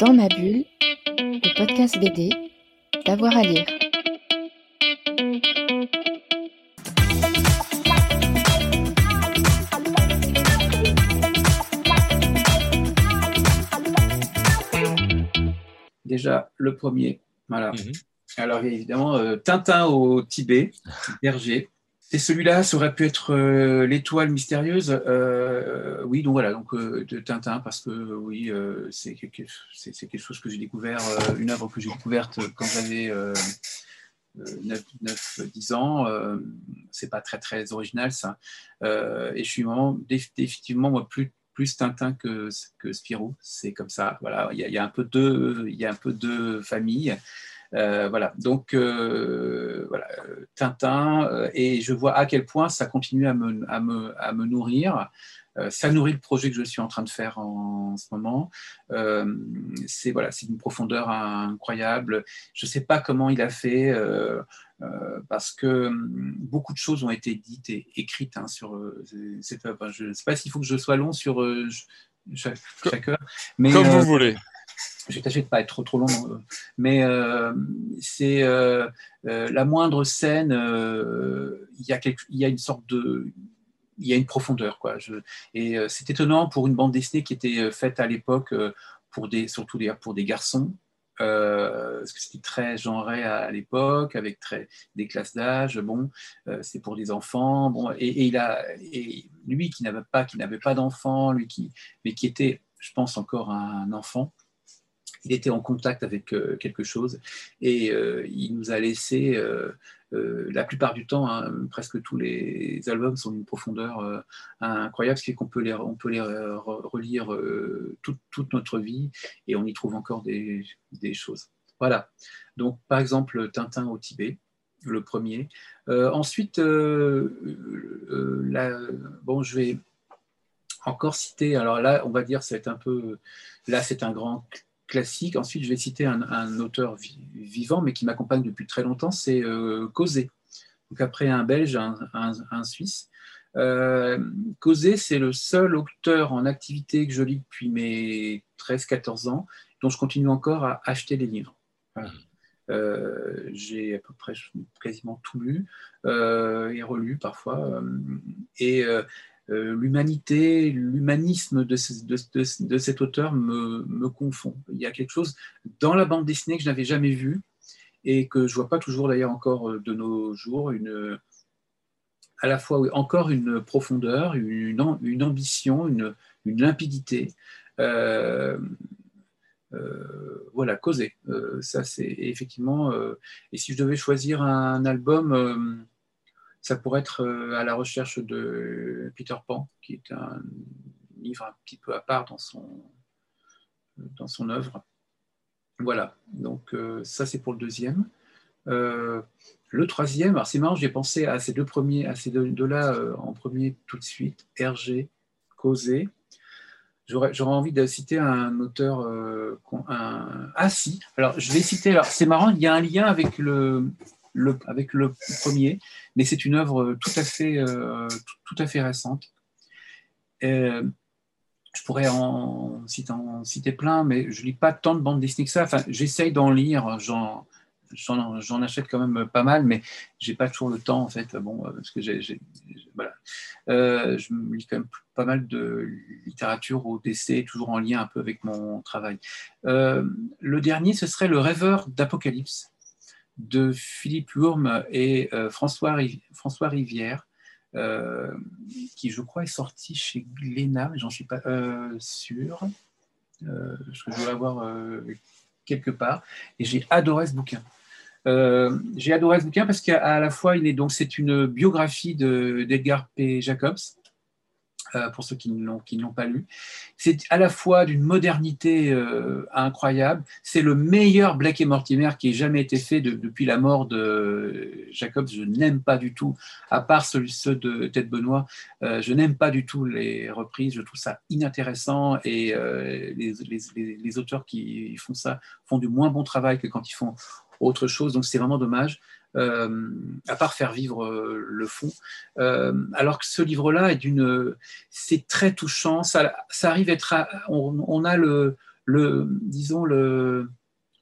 Dans ma bulle, le podcast BD, d'avoir à lire. Déjà, le premier. Voilà. Mhm. Alors, évidemment, euh, Tintin au Tibet, Berger. Et celui-là, ça aurait pu être euh, l'étoile mystérieuse. Euh, oui, donc voilà, donc de Tintin, parce que oui, c'est quelque, chose que j'ai découvert, une œuvre que j'ai découverte quand j'avais 9-10 ans. c'est pas très très original ça. et je suis vraiment définitivement moi plus Tintin que, que Spirou. C'est comme ça. Voilà, il y, a, un peu de, il y a un peu de famille. Euh, voilà, donc euh, voilà, Tintin, euh, et je vois à quel point ça continue à me, à me, à me nourrir. ça nourrit le projet que je suis en train de faire en, ce moment. c'est voilà, c'est une profondeur incroyable. Je ne sais pas comment il a fait. parce que hum, beaucoup de choses ont été dites et écrites hein, sur cette œuvre. Je ne sais pas s'il faut que je sois long sur chaque, chaque, heure. Mais, Comme vous voulez je vais tâcher de pas être trop trop long, euh, mais euh, c'est euh, la moindre scène, il y, a une sorte de il y a une profondeur quoi. Et c'est étonnant pour une bande dessinée qui était faite à l'époque pour des surtout pour des garçons. parce que c'était très genré à, l'époque, avec des classes d'âge. Bon, c'est pour des enfants. Bon, et, lui qui n'avait pas, qui pas d'enfant, qui, mais qui était, je pense encore un enfant, il était en contact avec euh, quelque chose et euh, il nous a laissé, euh, la plupart du temps, hein, presque tous les albums sont d'une profondeur incroyable, ce qui fait qu'on peut les, on peut les relire toute, notre vie et on y trouve encore des, choses. Voilà. Donc, par exemple, Tintin au Tibet, le premier. ensuite, bon, je vais encore citer, alors là, on va dire, c'est un peu, là, c'est un grand classique. Ensuite, je vais citer un, auteur vivant, mais qui m'accompagne depuis très longtemps, c'est euh, Causé. Donc après un Belge, un, Suisse. Euh, Causé, c'est le seul auteur en activité que je lis depuis mes 13-14 ans, dont je continue encore à acheter des livres. Euh, j'ai à peu près quasiment tout lu euh, et relu parfois. et euh, l'humanité, l'humanisme de, de, cet auteur me, confond. Il y a quelque chose dans la bande dessinée que je n'avais jamais vu et que je ne vois pas toujours d'ailleurs encore euh, de nos jours, une, à la fois encore une profondeur, une, ambition, une, limpidité. Euh, voilà, causer. ça, c'est effectivement. et si je devais choisir un album ça pourrait être euh, à la recherche de Peter Pan, qui est un livre un petit peu à part dans son, dans son œuvre. Voilà, donc euh, ça c'est pour le deuxième. Euh, le troisième, alors c'est marrant, j'ai pensé à ces deux premiers, à ces deux-là en premier tout de suite, Hergé, Causé. J'aurais envie de citer un auteur, ah si, alors je vais citer, alors c'est marrant, il y a un lien avec le, avec le premier, mais c'est une œuvre tout à fait, euh, tout, à fait récente. Euh, je pourrais en citer, plein, mais je lis pas tant de bandes dessinées que ça. Enfin, j'essaye d'en lire, j'en, j'en, achète quand même pas mal, mais j'ai pas toujours le temps en fait. Bon, euh, parce que j'ai, voilà. je lis quand même pas mal de littérature au décès, toujours en lien un peu avec mon travail. le dernier, ce serait Le Rêveur d'Apocalypse de Philippe Lourme et euh, François, François Rivière, euh, qui je crois est sorti chez Glénat, mais j'en suis pas euh, sûr. je dois l'avoir quelque part. Et j'ai adoré ce bouquin. j'ai adoré ce bouquin parce qu'à la fois, il est donc c'est une biographie d'Edgar P. Jacobs, pour ceux qui ne l'ont pas lu. C'est à la fois d'une modernité euh, incroyable, c'est le meilleur Blake et Mortimer qui ait jamais été fait depuis la mort de Jacobs. Je n'aime pas du tout, à part ceux, de Ted Benoît, euh, je n'aime pas du tout les reprises, je trouve ça inintéressant et les, auteurs qui font ça font du moins bon travail que quand ils font autre chose, donc c'est vraiment dommage. Euh, à part faire vivre euh, le fond. Euh, alors que ce livre-là est d'une, c'est très touchant. Ça, ça arrive à être, on, a le, le, disons, le,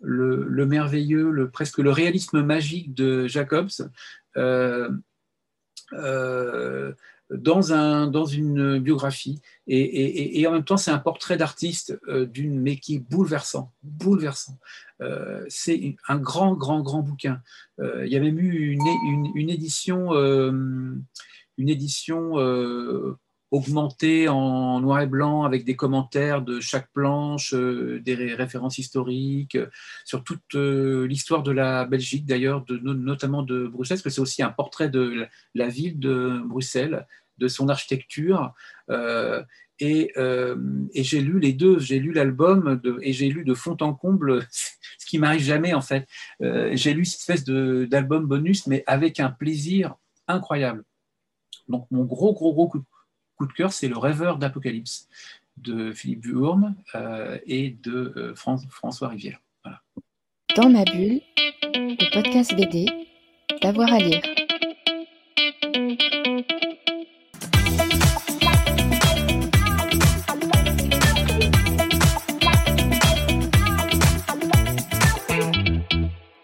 le, merveilleux, le, presque le réalisme magique de Jacobs euh, euh, dans, un, dans une biographie. Et, en même temps, c'est un portrait d'artiste d'une, mais qui est bouleversant, bouleversant. c'est un grand, grand, grand bouquin. il y avait eu une, une édition, une édition augmenté en noir et blanc avec des commentaires de chaque planche, euh, des références historiques euh, sur toute euh, l'histoire de la Belgique d'ailleurs, notamment de Bruxelles, parce que c'est aussi un portrait de la ville de Bruxelles, de son architecture. et, j'ai lu les deux, j'ai lu l'album et j'ai lu de fond en comble, ce qui m'arrive jamais en fait. j'ai lu cette espèce d'album bonus, mais avec un plaisir incroyable. Donc mon gros, gros, gros coup, coup de cœur, c'est Le rêveur d'Apocalypse de Philippe Vuurme euh, et de euh, François Rivière. Dans ma bulle, le podcast BD, d'avoir à lire.